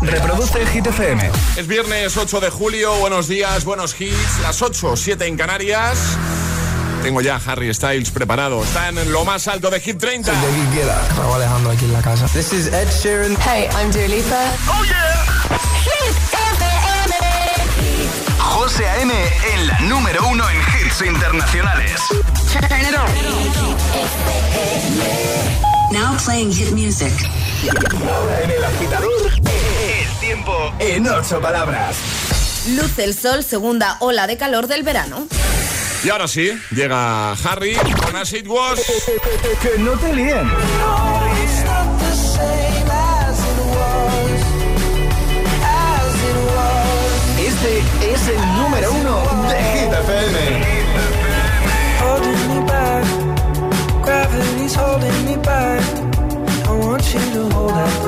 Reproduce Hit FM. Es viernes 8 de julio, buenos días, buenos hits, las 8, 7 en Canarias. Tengo ya Harry Styles preparado. Está en lo más alto de Hit 30. De quiera. Raúl Alejandro aquí en la casa. This is Ed Sheeran. Hey, I'm Dua Lipa. ¡Oh, yeah! Hit FM. José A.M. en la número uno en hits internacionales. Turn it on. Now playing hit music. Ahora en el agitador, tiempo en ocho palabras. Luce el sol, segunda ola de calor del verano. Y ahora sí, llega Harry con As It Was. Que no te líen. Este es el número uno de Hit FM. holding me back. Gravity's holding me back. I want you to hold out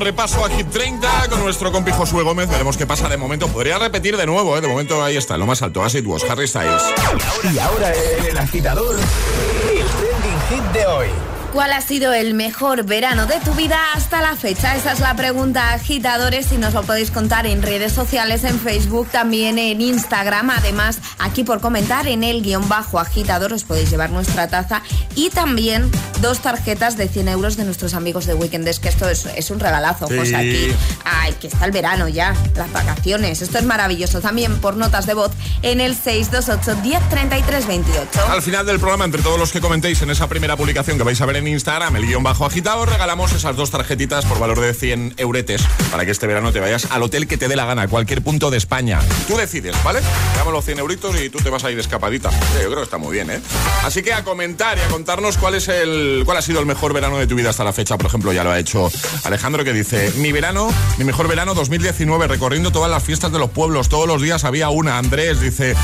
repaso a Hit 30 con nuestro compi Josué Gómez. Veremos qué pasa de momento. Podría repetir de nuevo, ¿eh? De momento ahí está, lo más alto. As it was, Harry Styles. Y ahora en el agitador, el trending hit de hoy. ¿Cuál ha sido el mejor verano de tu vida hasta la fecha? Esa es la pregunta, agitadores, y nos lo podéis contar en redes sociales, en Facebook, también en Instagram. Además, aquí por comentar en el guion bajo agitador os podéis llevar nuestra taza y también dos tarjetas de 100 euros de nuestros amigos de Weekend que esto es, es un regalazo, Sí. José, aquí. Ay, que está el verano ya, las vacaciones. Esto es maravilloso. También por notas de voz en el 628 1033 28. Al final del programa, entre todos los que comentéis en esa primera publicación que vais a ver en Instagram, el guion bajo agitado, regalamos esas dos tarjetitas por valor de 100 euretes para que este verano te vayas al hotel que te dé la gana, a cualquier punto de España. Tú decides, ¿vale? Damos los 100 euritos y tú te vas a ir escapadita. Sí, yo creo que está muy bien, ¿eh? Así que a comentar y a contarnos cuál es el cuál ha sido el mejor verano de tu vida hasta la fecha. Por ejemplo, ya lo ha hecho Alejandro que dice, mi verano, mi mejor verano 2019, recorriendo todas las fiestas de los pueblos, todos los días había una. Andrés dice,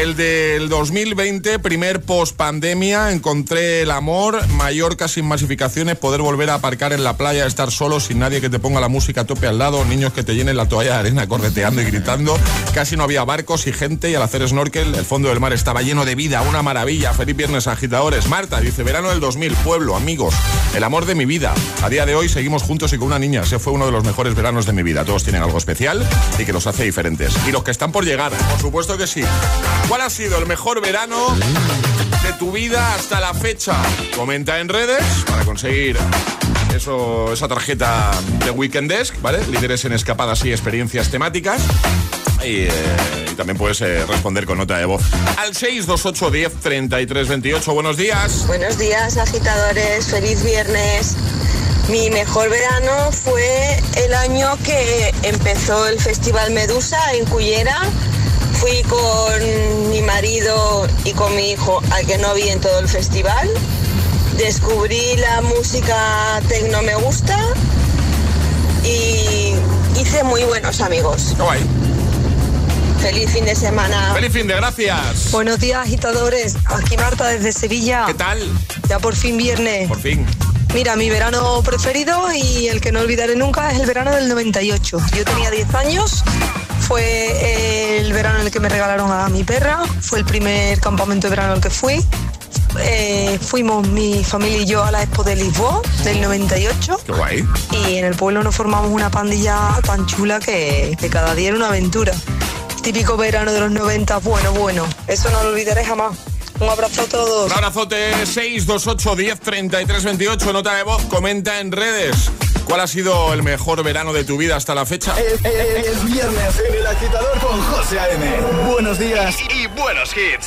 el del 2020, primer post pandemia, encontré el amor, Mallorca sin masificaciones, poder volver a aparcar en la playa, estar solo sin nadie que te ponga la música a tope al lado, niños que te llenen la toalla de arena correteando y gritando, casi no había barcos y gente y al hacer snorkel el fondo del mar estaba lleno de vida, una maravilla, feliz viernes agitadores. Marta dice, verano del 2000, pueblo, amigos, el amor de mi vida. A día de hoy seguimos juntos y con una niña, ese fue uno de los mejores veranos de mi vida. Todos tienen algo especial y que los hace diferentes. Y los que están por llegar, por supuesto que sí. ¿Cuál ha sido el mejor verano de tu vida hasta la fecha? Comenta en redes para conseguir eso, esa tarjeta de Weekend Desk, ¿vale? Líderes en escapadas y experiencias temáticas. Y, eh, y también puedes eh, responder con nota de voz al 628 10 33 28. Buenos días. Buenos días, agitadores. Feliz viernes. Mi mejor verano fue el año que empezó el Festival Medusa en Cullera. Fui con mi marido y con mi hijo, al que no vi en todo el festival. Descubrí la música tecno me gusta y hice muy buenos amigos. Qué guay. Feliz fin de semana. Feliz fin de gracias. Buenos días, agitadores. Aquí Marta desde Sevilla. ¿Qué tal? Ya por fin viernes. Por fin. Mira, mi verano preferido y el que no olvidaré nunca es el verano del 98. Yo tenía 10 años, fue el verano en el que me regalaron a mi perra, fue el primer campamento de verano al que fui. Eh, fuimos mi familia y yo a la Expo de Lisboa del 98 Qué guay. y en el pueblo nos formamos una pandilla tan chula que, que cada día era una aventura. Típico verano de los 90, bueno, bueno, eso no lo olvidaré jamás. Un abrazo a todos. Un abrazote 628 10 33 28. Nota de voz, comenta en redes. ¿Cuál ha sido el mejor verano de tu vida hasta la fecha? Es, es- es viernes en el agitador con José A.M. Buenos días y, y buenos hits.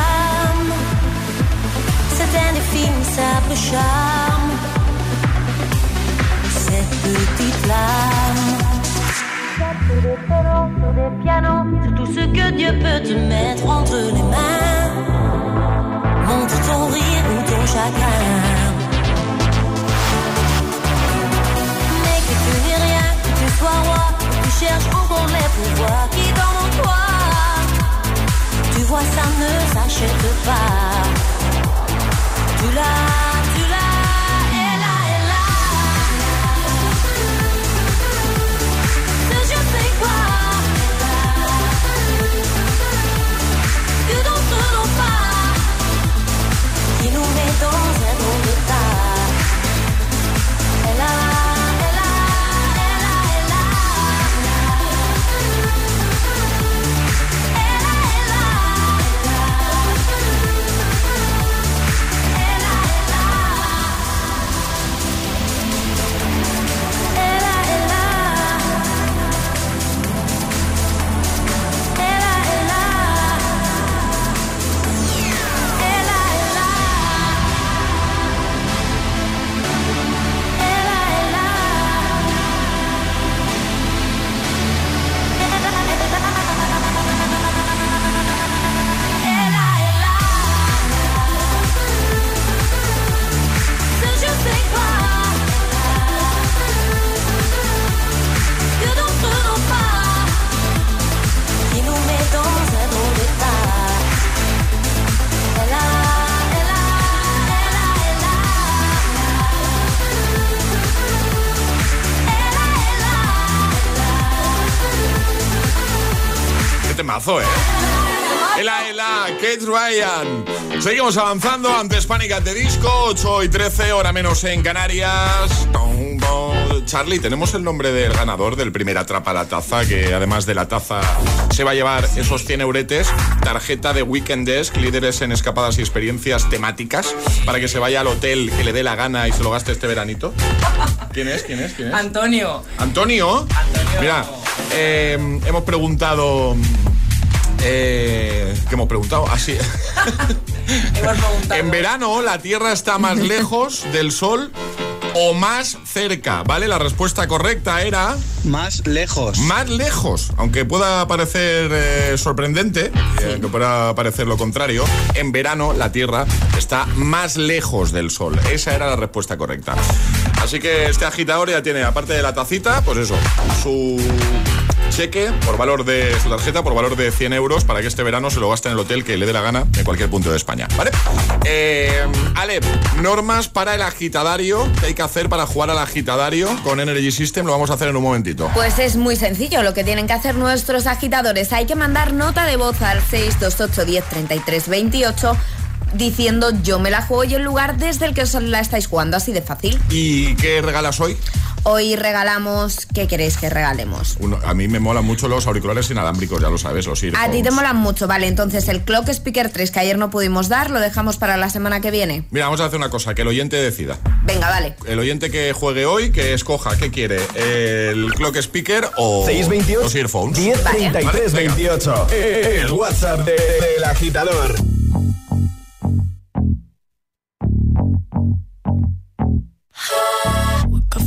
Indéfinissable charme. Cette petite flamme. Sur des pianos, sur des pianos, sur tout ce que Dieu peut te mettre entre les mains. Montre ton rire ou ton chagrin. Mais que tu n'es rien, que tu sois roi, que tu cherches encore les pouvoirs qui dorment en toi. Tu vois, ça ne s'achète pas. Tu Seguimos avanzando antes Panic at the Disco, 8 y 13, hora menos en Canarias. Charlie, tenemos el nombre del ganador del primer Atrapa la Taza, que además de la taza se va a llevar esos 100 euretes, tarjeta de Weekend Desk, líderes en escapadas y experiencias temáticas, para que se vaya al hotel que le dé la gana y se lo gaste este veranito. ¿Quién es? ¿Quién es? ¿Quién es? Antonio. Antonio. Mira, eh, hemos preguntado. Eh, ¿Qué hemos preguntado? Así. en verano, la Tierra está más lejos del Sol o más cerca, ¿vale? La respuesta correcta era... Más lejos. Más lejos, aunque pueda parecer eh, sorprendente, eh, que pueda parecer lo contrario, en verano la Tierra está más lejos del Sol. Esa era la respuesta correcta. Así que este agitador ya tiene, aparte de la tacita, pues eso, su cheque por valor de su tarjeta, por valor de 100 euros, para que este verano se lo gaste en el hotel que le dé la gana en cualquier punto de España, ¿vale? Eh, Ale, normas para el agitadario que hay que hacer para jugar al agitadario con Energy System, lo vamos a hacer en un momentito. Pues es muy sencillo lo que tienen que hacer nuestros agitadores. Hay que mandar nota de voz al 628 10 33 28 diciendo yo me la juego y el lugar desde el que os la estáis jugando, así de fácil. ¿Y qué regalas hoy? Hoy regalamos, ¿qué queréis que regalemos? Uno- a mí me molan mucho los auriculares inalámbricos, ya lo sabes, los A ti te molan mucho, vale, entonces el Clock Speaker 3 que ayer no pudimos dar, lo dejamos para la semana que viene. Mira, vamos a hacer una cosa, que el oyente decida. Venga, vale. El oyente que juegue hoy, que escoja qué quiere, el clock speaker o 628 los earphones. 10 33 Vale, venga. 28. El WhatsApp de- del agitador.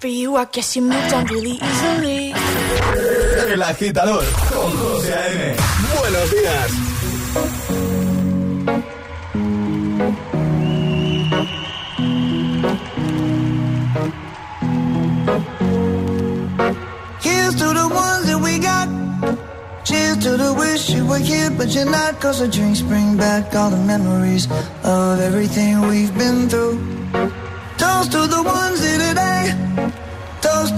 For you, I guess you moved on really easily. El agitador con José A.M. Buenos días. Here's to the ones that we got. Cheers to the wish you were here, but you're not. Cause the drinks bring back all the memories of everything we've been through. Toast to the ones here today. Toast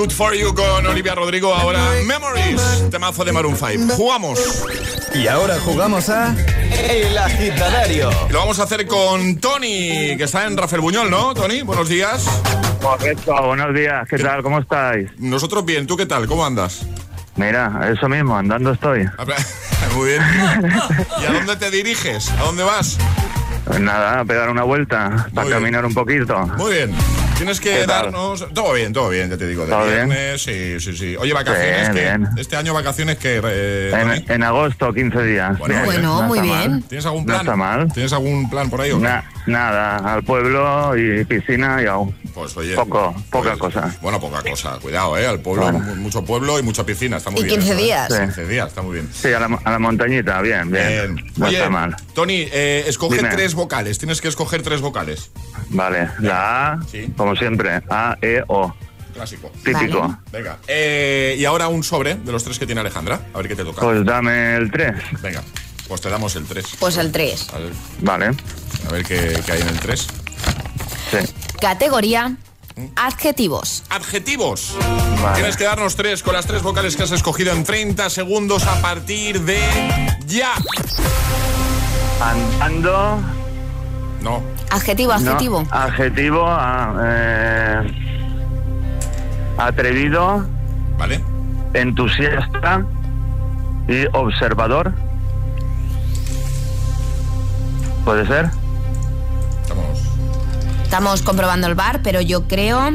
Good For You con Olivia Rodrigo, ahora Memories, temazo de Maroon 5. Jugamos. Y ahora jugamos a El Agitadario. Y lo vamos a hacer con Tony, que está en Rafael Buñol, ¿no, Tony? Buenos días. Correcto, buenos días, ¿qué tal? ¿Cómo estáis? Nosotros bien, ¿tú qué tal? ¿Cómo andas? Mira, eso mismo, andando estoy. Muy bien. ¿Y a dónde te diriges? ¿A dónde vas? Pues nada, a pegar una vuelta, para bien. caminar un poquito. Muy bien. Tienes que darnos. Todo bien, todo bien, ya te digo. De ¿Todo bien? viernes, sí, sí, sí. Oye, vacaciones. Bien, que bien. Este año vacaciones que. eh? En, en agosto, 15 días. Bueno, Bien, bueno, no muy bien. mal. ¿Tienes algún No plan? está mal. ¿Tienes algún plan por ahí o no? Na- nada, al pueblo y piscina y aún. Pues oye. Poco, poca cosa. Bueno, poca cosa. Cuidado, ¿eh? Al pueblo, Bueno. mucho pueblo y mucha piscina. Está muy Y bien. 15 eso, ¿eh? días. Sí. 15 días, está muy bien. Sí, a la, a la montañita, bien, bien. No Oye, está mal. Tony, eh, escoge Dime. tres vocales. Tienes que escoger tres vocales. Vale, la A, como siempre, A, E, O. Clásico. Típico. Vale. Venga. Eh, y ahora un sobre de los tres que tiene Alejandra. A ver qué te toca. Pues dame el 3. Venga, pues te damos el 3. Pues el 3. A ver, Vale. a ver qué, qué hay en el 3. Sí. Categoría adjetivos. Adjetivos. Vale. Tienes que darnos tres con las tres vocales que has escogido en 30 segundos a partir de ya. Andando. No. Adjetivo, adjetivo. No, adjetivo, ah, eh, atrevido. Vale. Entusiasta y observador. ¿Puede ser? Estamos. Estamos comprobando el bar, pero yo creo Sí,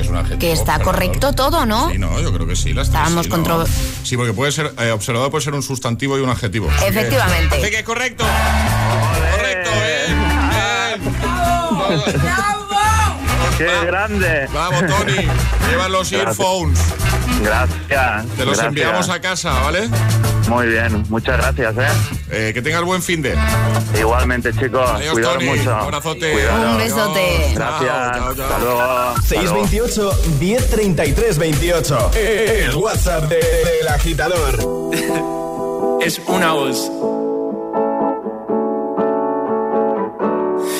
es un adjetivo. que está observador. correcto todo, ¿no? Sí, no, yo creo que sí. Las Estábamos sí, contro- ¿no? Sí, porque puede ser, eh, observador puede ser un sustantivo y un adjetivo. Así que- Efectivamente. Así que correcto. Correcto, bien. bien. ¡Qué grande! Vamos, Tony. Lleva los Gracias. earphones. Gracias. Te los gracias. enviamos a casa, ¿vale? Muy bien, muchas gracias, ¿eh? Eh, que tengas buen fin de. Igualmente, chicos. Adiós, Tony. mucho. Un abrazote. Un besote. Gracias. Chao, chao, chao. Hasta luego. Hasta luego. 628 1033 28. El WhatsApp de- del agitador. es una voz.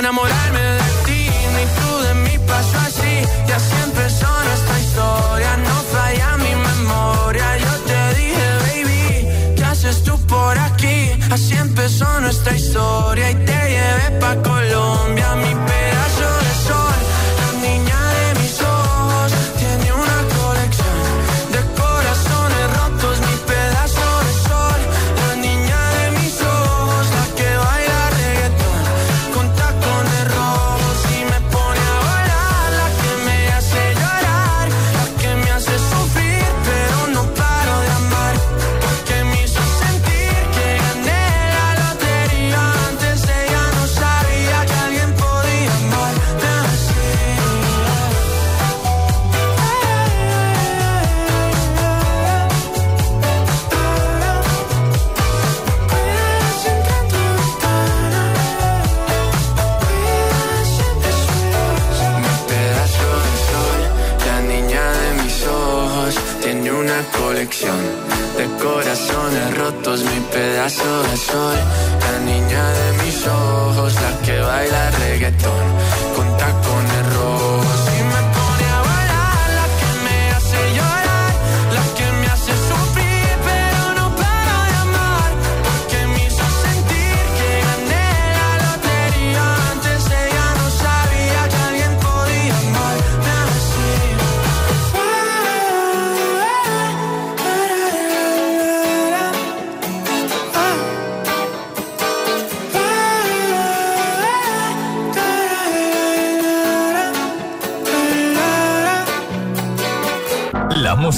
no esperaba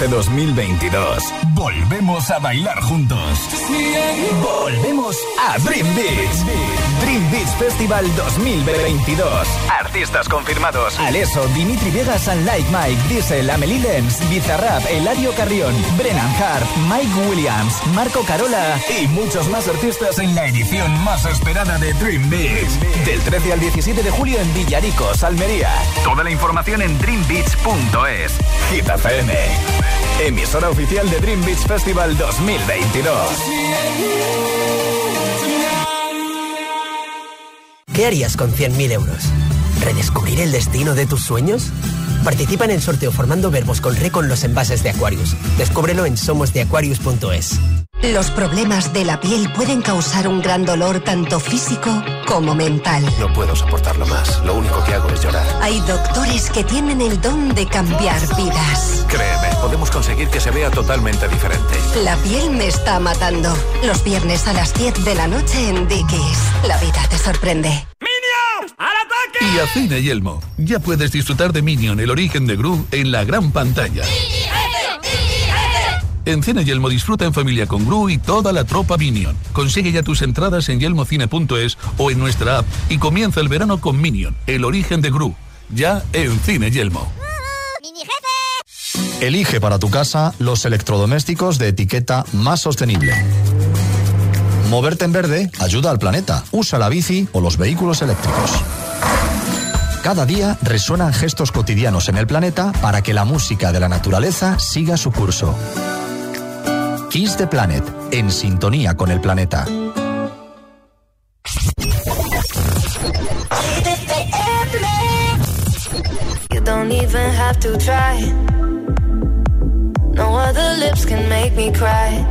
Este 2022 volvemos a bailar juntos. Volvemos a Dream Beach. Dream Beach Festival 2022. Artistas confirmados: Aleso, Dimitri Vegas and Like Mike, Diesel, Amelie Lenz, Bizarrap, Eladio Carrión, Brennan Hart, Mike Williams, Marco Carola y muchos más artistas en la edición más esperada de Dream Beach. Del 13 al 17 de julio en Villaricos, Almería. Toda la información en dreambeach.es. Hit FM. Emisora oficial de Dream Beach Festival 2022. ¿Qué harías con 100.000 euros? ¿Redescubrir el destino de tus sueños? Participa en el sorteo formando verbos con re con los envases de Aquarius. Descúbrelo en somosdeaquarius.es. Los problemas de la piel pueden causar un gran dolor tanto físico como mental. No puedo soportarlo más. Lo único que hago es llorar. Hay doctores que tienen el don de cambiar vidas. Créeme, podemos conseguir que se vea totalmente diferente. La piel me está matando. Los viernes a las 10 de la noche en Dickies. La vida te sorprende. Y a Cine Yelmo, ya puedes disfrutar de Minion, el origen de Gru, en la gran pantalla. En Cine Yelmo disfruta en familia con Gru y toda la tropa Minion. Consigue ya tus entradas en yelmocine.es o en nuestra app y comienza el verano con Minion, el origen de Gru. Ya en Cine Yelmo. Elige para tu casa los electrodomésticos de etiqueta más sostenible. Moverte en verde ayuda al planeta. Usa la bici o los vehículos eléctricos. Cada día resuenan gestos cotidianos en el planeta para que la música de la naturaleza siga su curso. Kiss the Planet, en sintonía con el planeta. You don't even have to try. No other lips can make me cry.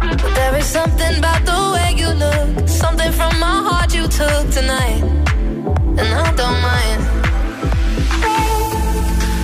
But there is something about the way you look, something from my heart you took tonight, and I don't mind.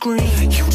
scream.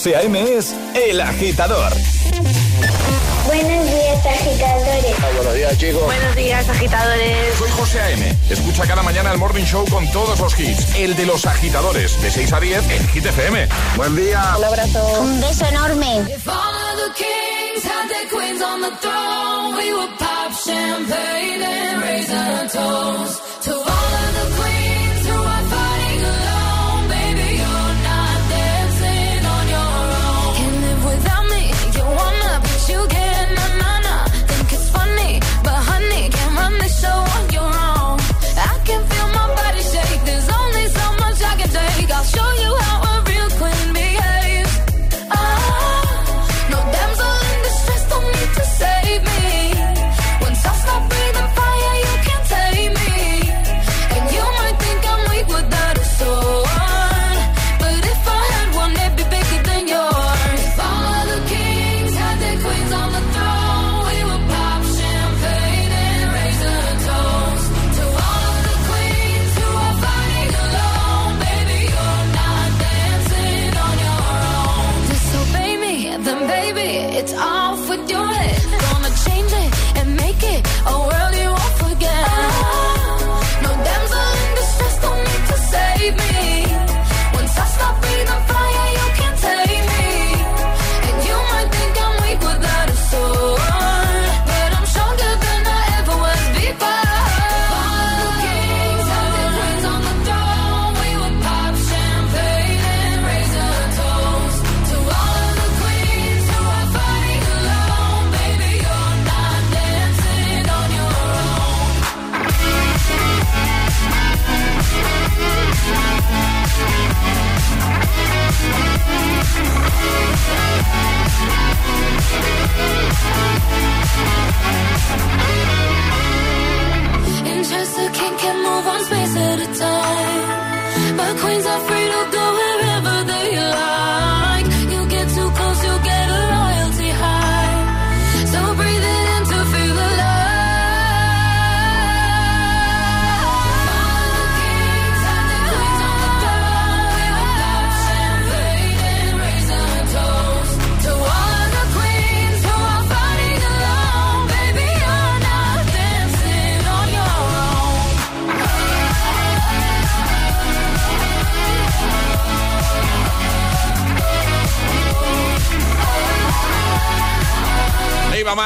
14 a.m. es El Agitador. Buenos días, agitadores. Ah, buenos días, chicos. Buenos días, agitadores. Soy José A.M. Escucha cada mañana el Morning Show con todos los hits. El de los agitadores, de 6 a 10 en Hit FM. Buen día. Un abrazo. Un beso enorme. If all of the kings had their queens on the throne, we would pop champagne and raise our toast to all of the queens.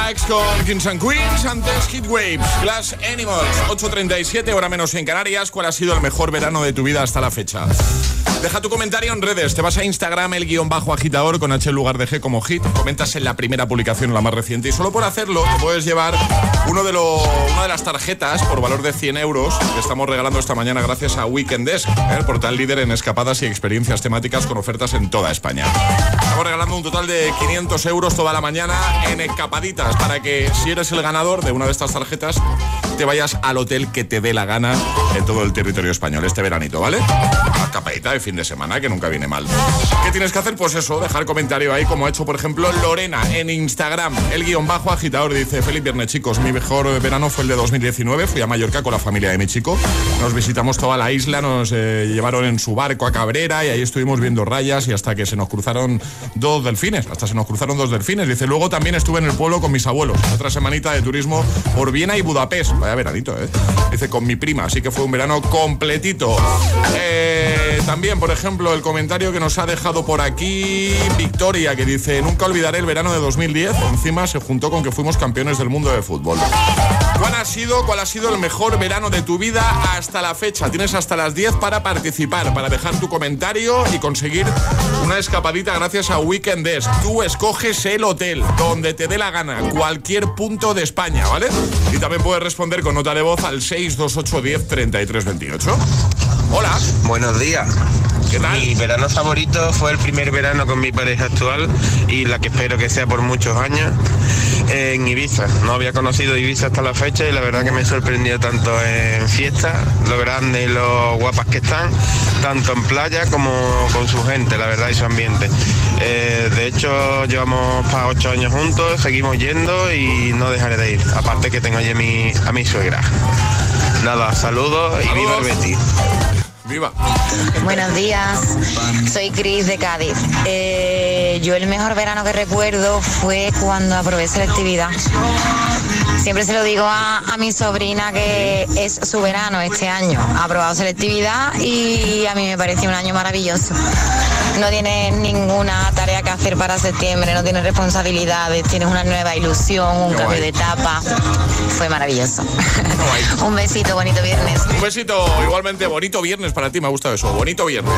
I con Kings and Queens, antes Hit Waves, Glass Animals, 8.37, hora menos en Canarias. ¿Cuál ha sido el mejor verano de tu vida hasta la fecha? Deja tu comentario en redes. Te vas a Instagram, el guion bajo agitador con H en lugar de G como hit. Comentas en la primera publicación la más reciente. Y solo por hacerlo te puedes llevar uno de los, una de las tarjetas por valor de 100 euros que estamos regalando esta mañana gracias a Weekend Desk, ¿eh? el portal líder en escapadas y experiencias temáticas con ofertas en toda España. Estamos regalando un total de 500 euros toda la mañana en escapaditas para que si eres el ganador de una de estas tarjetas te vayas al hotel que te dé la gana en todo el territorio español este veranito, ¿vale? Una escapadita de fin de semana que nunca viene mal. ¿Qué tienes que hacer? Pues eso, dejar comentario ahí como ha hecho por ejemplo Lorena en Instagram. El guion bajo agitador dice, feliz viernes chicos, mi mejor verano fue el de 2019, fui a Mallorca con la familia de mi chico, nos visitamos toda la isla, nos eh, llevaron en su barco a Cabrera y ahí estuvimos viendo rayas y hasta que se nos cruzaron dos delfines, hasta se nos cruzaron dos delfines. Dice, luego también estuve en el pueblo con mis abuelos, otra semanita de turismo por Viena y Budapest. Vaya veranito, ¿eh? Dice, con mi prima, así que fue un verano completito. Eh, también, por ejemplo, el comentario que nos ha dejado por aquí Victoria, que dice, nunca olvidaré el verano de 2010, encima se juntó con que fuimos campeones del mundo de fútbol. ¿Cuál ha sido, cuál ha sido el mejor verano de tu vida hasta la fecha? Tienes hasta las 10 para participar, para dejar tu comentario y conseguir una escapadita gracias a Weekend Desk. Tú escoges el hotel donde te dé la gana, cualquier punto de España, ¿vale? Y también puedes responder con nota de voz al 628 10 33 28. Hola. Buenos días. ¿Qué tal? Mi verano favorito fue el primer verano con mi pareja actual y la que espero que sea por muchos años en Ibiza. No había conocido Ibiza hasta la fecha y la verdad que me sorprendió tanto en fiestas, lo grande y lo guapas que están, tanto en playa como con su gente, la verdad, y su ambiente. Eh, de hecho, llevamos para ocho años juntos, seguimos yendo y no dejaré de ir. Aparte que tengo allí a mi, a mi suegra. Nada, saludos y viva el Betis. Viva. Buenos días, soy Cris de Cádiz. Eh, yo el mejor verano que recuerdo fue cuando aprobé selectividad. Siempre se lo digo a, a mi sobrina que es su verano este año. Ha aprobado selectividad y a mí me pareció un año maravilloso. No tienes ninguna tarea que hacer para septiembre, no tienes responsabilidades, tienes una nueva ilusión, un Qué cambio guay. de etapa. Fue maravilloso. un besito, bonito viernes. Un besito, igualmente bonito viernes para ti, me ha gustado eso, bonito viernes.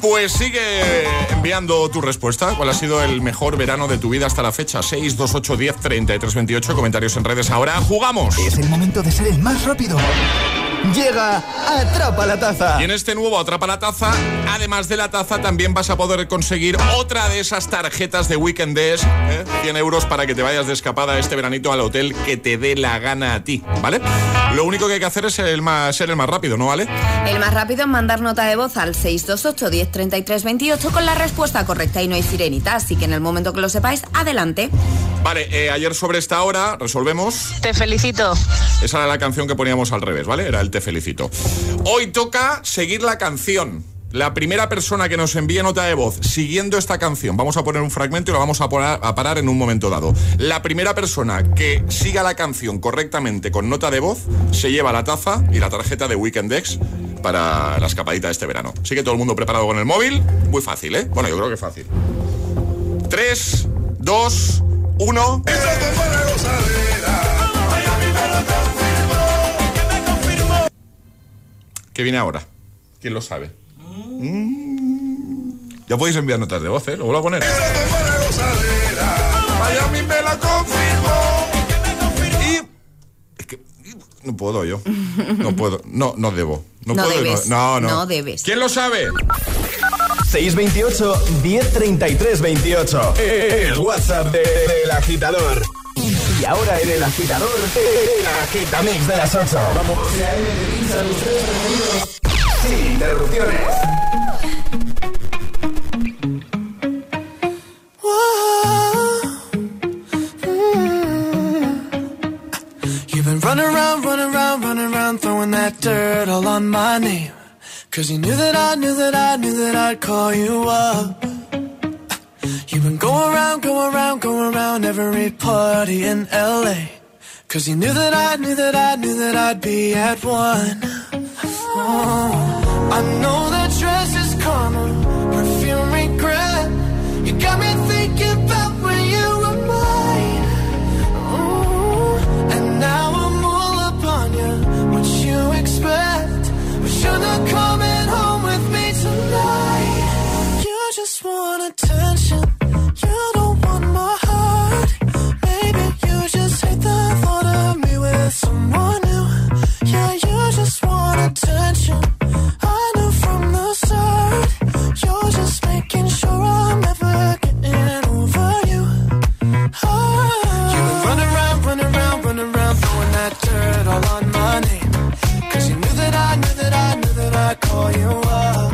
Pues sigue enviando tu respuesta. ¿Cuál ha sido el mejor verano de tu vida hasta la fecha? 628 10 33 28. Comentarios en redes. Ahora jugamos. Es el momento de ser el más rápido. Llega Atrapa la Taza. Y en este nuevo Atrapa la Taza, además de la taza, también vas a poder conseguir otra de esas tarjetas de Weekend Days, ¿eh? 100 euros para que te vayas de escapada este veranito al hotel que te dé la gana a ti, ¿vale? Lo único que hay que hacer es el más, ser el más rápido, ¿no vale? El más rápido es mandar nota de voz al 628 10 33 28 con la respuesta correcta y no hay sirenita, así que en el momento que lo sepáis, adelante. Vale, eh, ayer sobre esta hora resolvemos. Te felicito. Esa era la canción que poníamos al revés, ¿vale? Era el Te felicito. Hoy toca seguir la canción. La primera persona que nos envíe nota de voz siguiendo esta canción, vamos a poner un fragmento y lo vamos a, parar en un momento dado. La primera persona que siga la canción correctamente con nota de voz se lleva la taza y la tarjeta de Weekend Dex para la escapadita de este verano. Así que todo el mundo preparado con el móvil. Muy fácil, ¿eh? Bueno, yo creo que fácil. 3, 2, 1. ¿Qué viene ahora? ¿Quién lo sabe? Mm. Ya podéis enviar notas de voz, ¿eh? Lo vuelvo a poner. Miami me la confirmó. Y... Es que no puedo yo. No puedo. No, no debo. No, No puedo. debes. No, no. No debes. ¿Quién lo sabe? 628 1033 28. El WhatsApp de- del agitador. Y ahora en el agitador, el agitamix de las 8. Vamos. Sin interrupciones. You've been running around, running around, running around, throwing that dirt all on my name. Cause you knew that I knew that I knew that I'd call you up. You've been going around, going around, going around every party in LA. Cause you knew that I knew that I knew that I'd be at one. Oh, I know that dress is karma, perfume regret. You got me thinking about when you were mine. And now I'm all up on you. What you expect? But you're not coming home with me tonight. You just want attention. You don't want my heart. Maybe you just hate the thought of me with someone you are.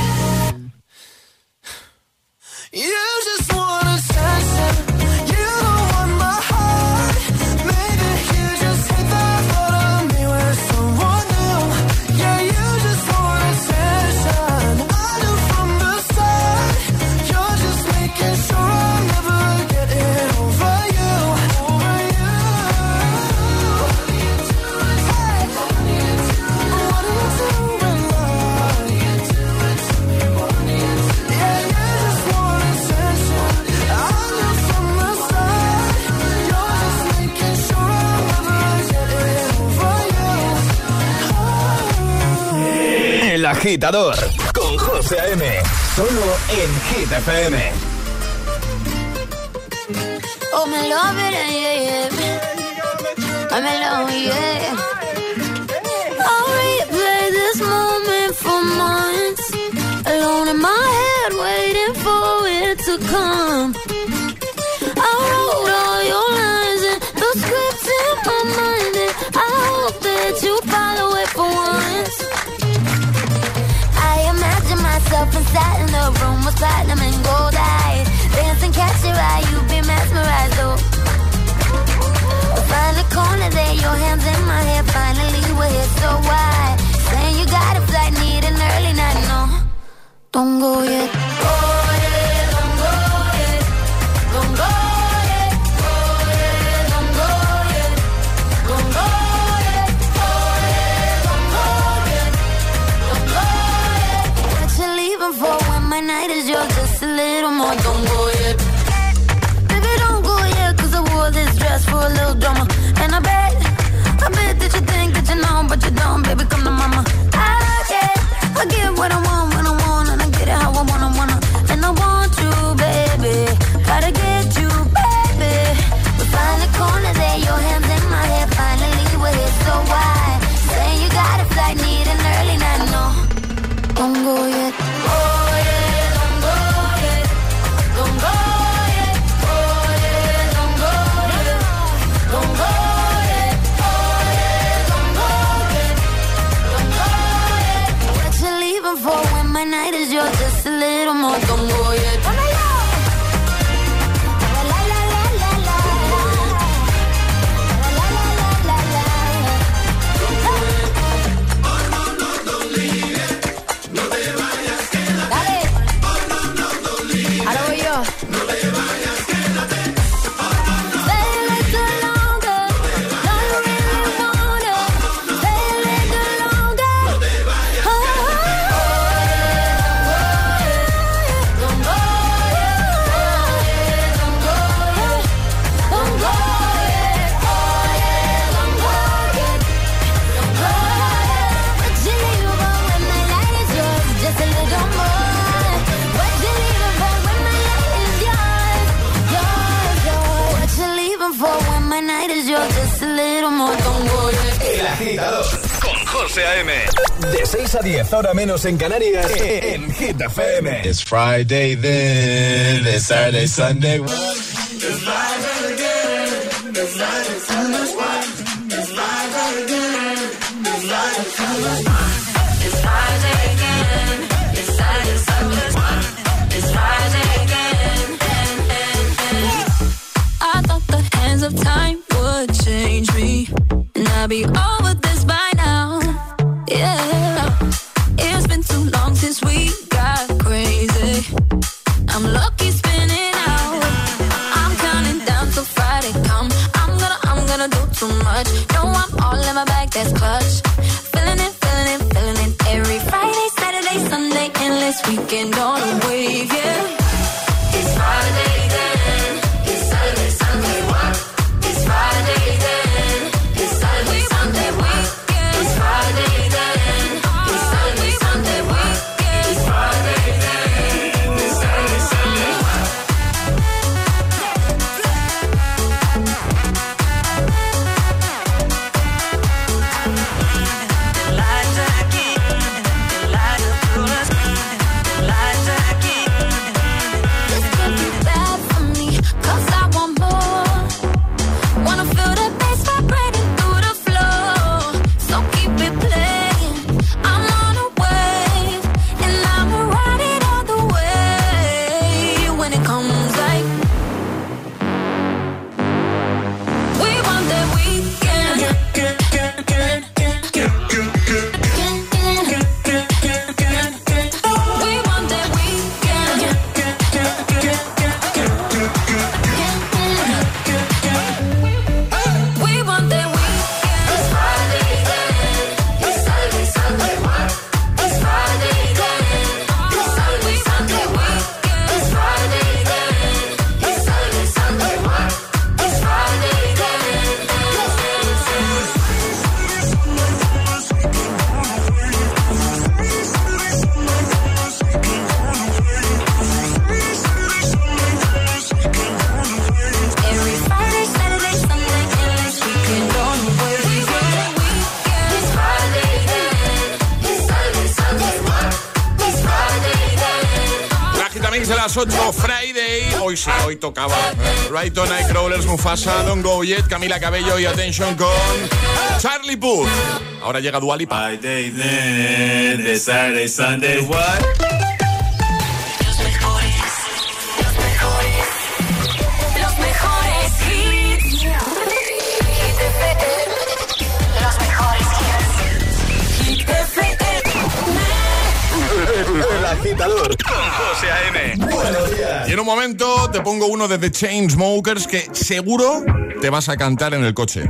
agitador con José A.M. Solo en Hit FM. Oh, me love it, yeah, yeah. Oh, I'm love, yeah. I'll replay this moment for months. Alone in my head, waiting for it to come. I wrote hotel room with platinum and gold eye. dancing, catch your eye, you be mesmerized, oh. by the corner there, your hands in my hair. Finally, we're here, so why? con José A.M. De 6 a 10, ahora menos en Canarias, en Hit FM. It's Friday then, it's Saturday, Sunday. It's live again, it's live again, it's live again, it's live again. be all Right on Nightcrawlers, Mufasa, Don't Go Yet, Camila Cabello y Attention con Charlie Puth. Ahora llega Dualipa. Sunday, what? Un momento te pongo uno de The Chainsmokers que seguro te vas a cantar en el coche.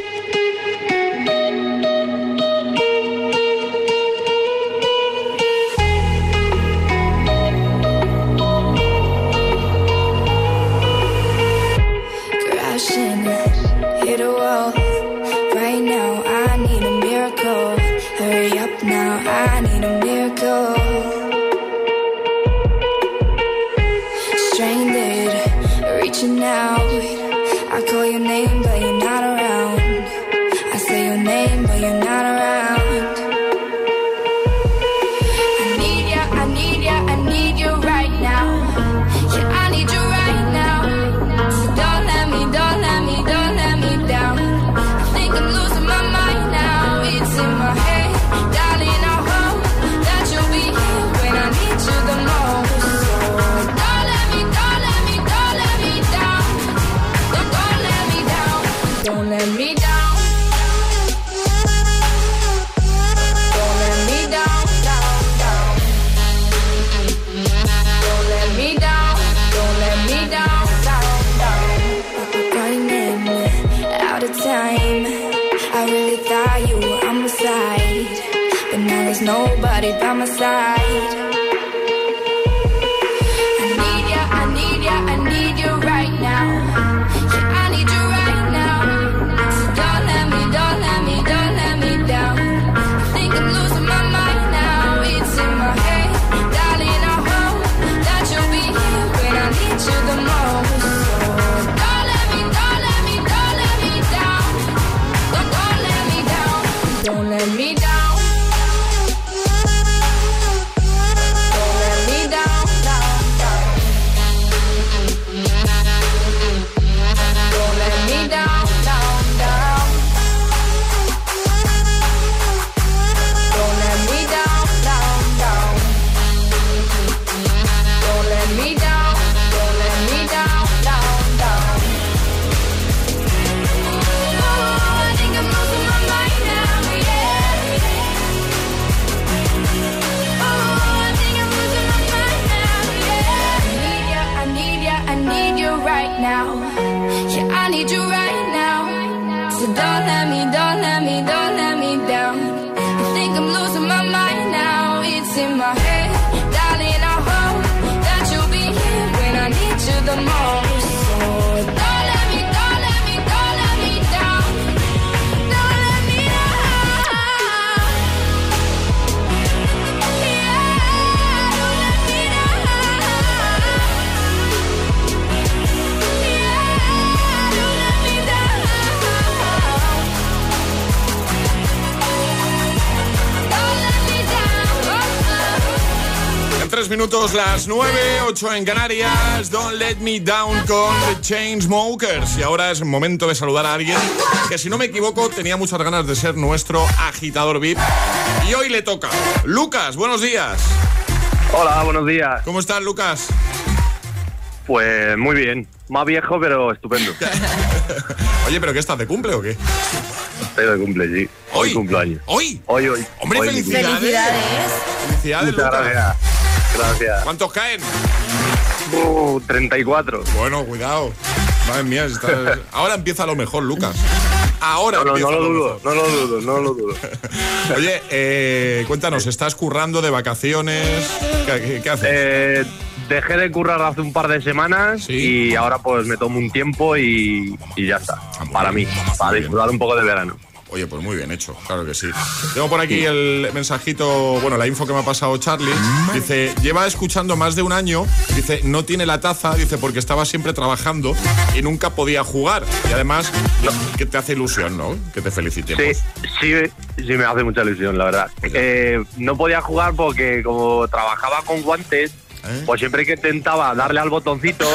Minutos las nueve, ocho en Canarias. Don't let me down con The Chainsmokers. Y ahora es momento de saludar a alguien que, si no me equivoco, tenía muchas ganas de ser nuestro agitador VIP. Y hoy le toca. Lucas, buenos días. Hola, buenos días. ¿Cómo estás, Lucas? Pues muy bien. Más viejo, pero estupendo. Oye, ¿pero qué estás de cumple o qué? Estoy de cumple, sí. Hoy cumpleaños. ¿Hoy? Hoy, hoy. Hombre, Hoy, felicidades. Felicidades, Muchas Lucas. Gracias. ¿Cuántos caen? Uh, 34. Bueno, cuidado. Madre mía, está- ahora empieza lo mejor, Lucas. Ahora No, no, empieza no lo lo dudo, mejor. no lo dudo, no lo dudo. Oye, eh, cuéntanos, ¿estás currando de vacaciones? ¿Qué, qué- qué haces? Eh, dejé de currar hace un par de semanas y ahora pues me tomo un tiempo y, y ya está. Para mí, para disfrutar un poco de verano. Oye, pues muy bien hecho, claro que sí. Tengo por aquí el mensajito, bueno, la info que me ha pasado Charlie. Dice, lleva escuchando más de un año, dice, no tiene la taza, dice, porque estaba siempre trabajando y nunca podía jugar. Y además, que te hace ilusión, ¿no? Que te felicitemos. Sí, sí, sí me hace mucha ilusión, la verdad. Eh, no podía jugar porque como trabajaba con guantes, ¿Eh? pues siempre que intentaba darle al botoncito,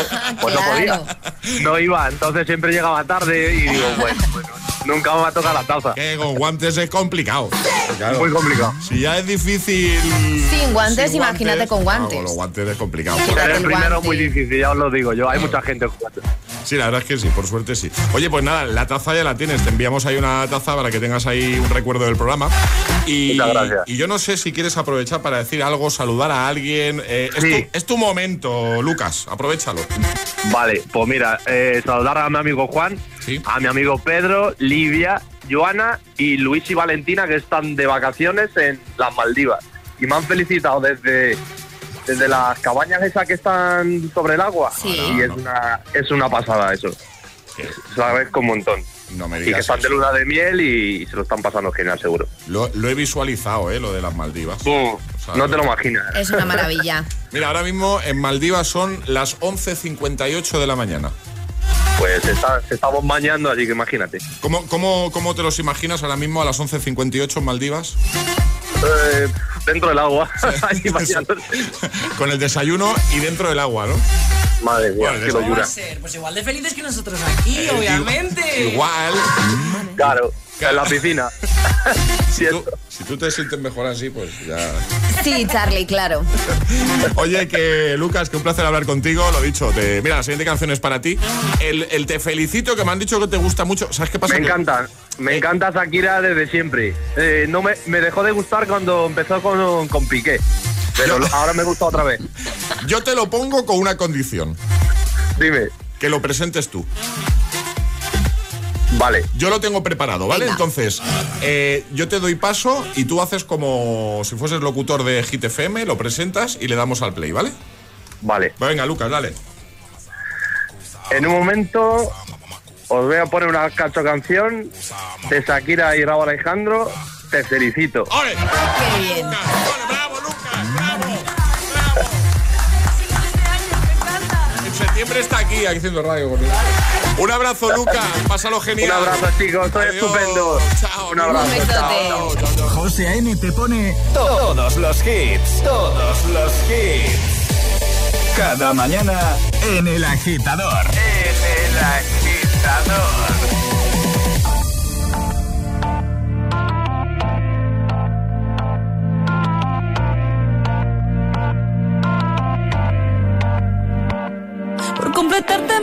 pues no podía. No iba, entonces siempre llegaba tarde y digo, bueno, bueno, nunca me va a tocar la taza. Que con guantes es complicado. Claro. Muy complicado. Si ya es difícil. Sin guantes, imagínate con Ah, guantes. con los guantes es complicado. Ser el el primero guante. muy difícil, ya os lo digo yo. Hay mucha gente jugando. Sí, la verdad es que sí, por suerte sí. Oye, pues nada, la taza ya la tienes. Te enviamos ahí una taza para que tengas ahí un recuerdo del programa. Y, Muchas gracias. y yo no sé si quieres aprovechar para decir algo, saludar a alguien. Eh, es, Sí. tu, es tu momento, Lucas. Aprovechalo. Vale, pues mira, eh, saludar a mi amigo Juan, a mi amigo Pedro, Livia, Joana y Luis y Valentina que están de vacaciones en las Maldivas. Y me han felicitado desde, desde las cabañas esas que están sobre el agua. Y es una, es una pasada eso. Se lo agradezco un montón. No me Y que digas están de luna de miel y, se lo están pasando genial, seguro. Lo, lo he visualizado, ¿eh? Lo de las Maldivas. no te lo imaginas. Es una maravilla. Mira, ahora mismo en Maldivas son las 11.58 de la mañana. Pues se, está- se estamos bañando, así que imagínate. ¿Cómo, cómo, cómo te los imaginas ahora mismo a las 11.58 en Maldivas? Eh, dentro del agua. Bañándose. Con el desayuno y dentro del agua, ¿no? Madre mía, Bueno, locura. Ser, Pues igual de felices que nosotros aquí, Eh, obviamente. Igual. Claro, en la piscina. Si tú, si tú te sientes mejor así, pues ya. Sí, Charlie, claro. Oye, que Lucas, que un placer hablar contigo. Lo dicho, te, mira, la siguiente canción es para ti. El, el te felicito, que me han dicho que te gusta mucho. ¿Sabes qué pasa? Me encanta, me encanta Shakira desde siempre. Eh, no me, me dejó de gustar cuando empezó con, con Piqué, pero ahora me gusta otra vez. Yo te lo pongo con una condición. Dime. Que lo presentes tú. Vale. Yo lo tengo preparado, ¿vale? Venga. Entonces, eh, yo te doy paso y tú haces como si fueses locutor de Hit FM, lo presentas y le damos al play, ¿vale? Vale. Venga, Lucas, dale. En un momento os voy a poner una cacho canción de Shakira y Raúl Alejandro. Te felicito. Qué bien. En septiembre está aquí haciendo radio conmigo. Un abrazo, Lucas. Pásalo genial. Un abrazo, chicos. Adiós. estupendo. Chao. Un abrazo. Un Chao. José A.M. te pone todos los hits, todos los hits. Cada mañana en El Agitador. En El Agitador. Por completarte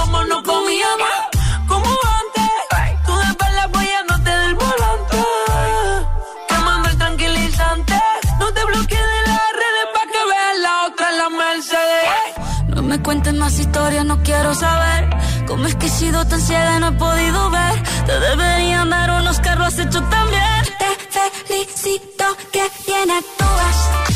cómo no comíamos. Como antes, tú después la apoyándote del volante. Quemando el tranquilizante. No te bloquees de las redes para que veas la otra en la Mercedes. No me cuentes más historias, no quiero saber. ¿Cómo es que he sido tan ciega y no he podido ver? Te deberían dar unos carros has hecho también. Te felicito que bien actúas.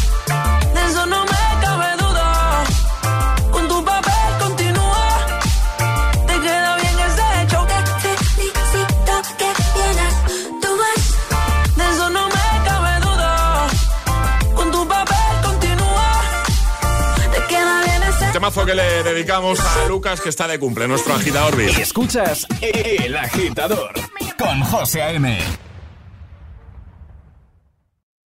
Temazo que le dedicamos a Lucas, que está de cumple, nuestro agitador Y escuchas El Agitador con José A.M.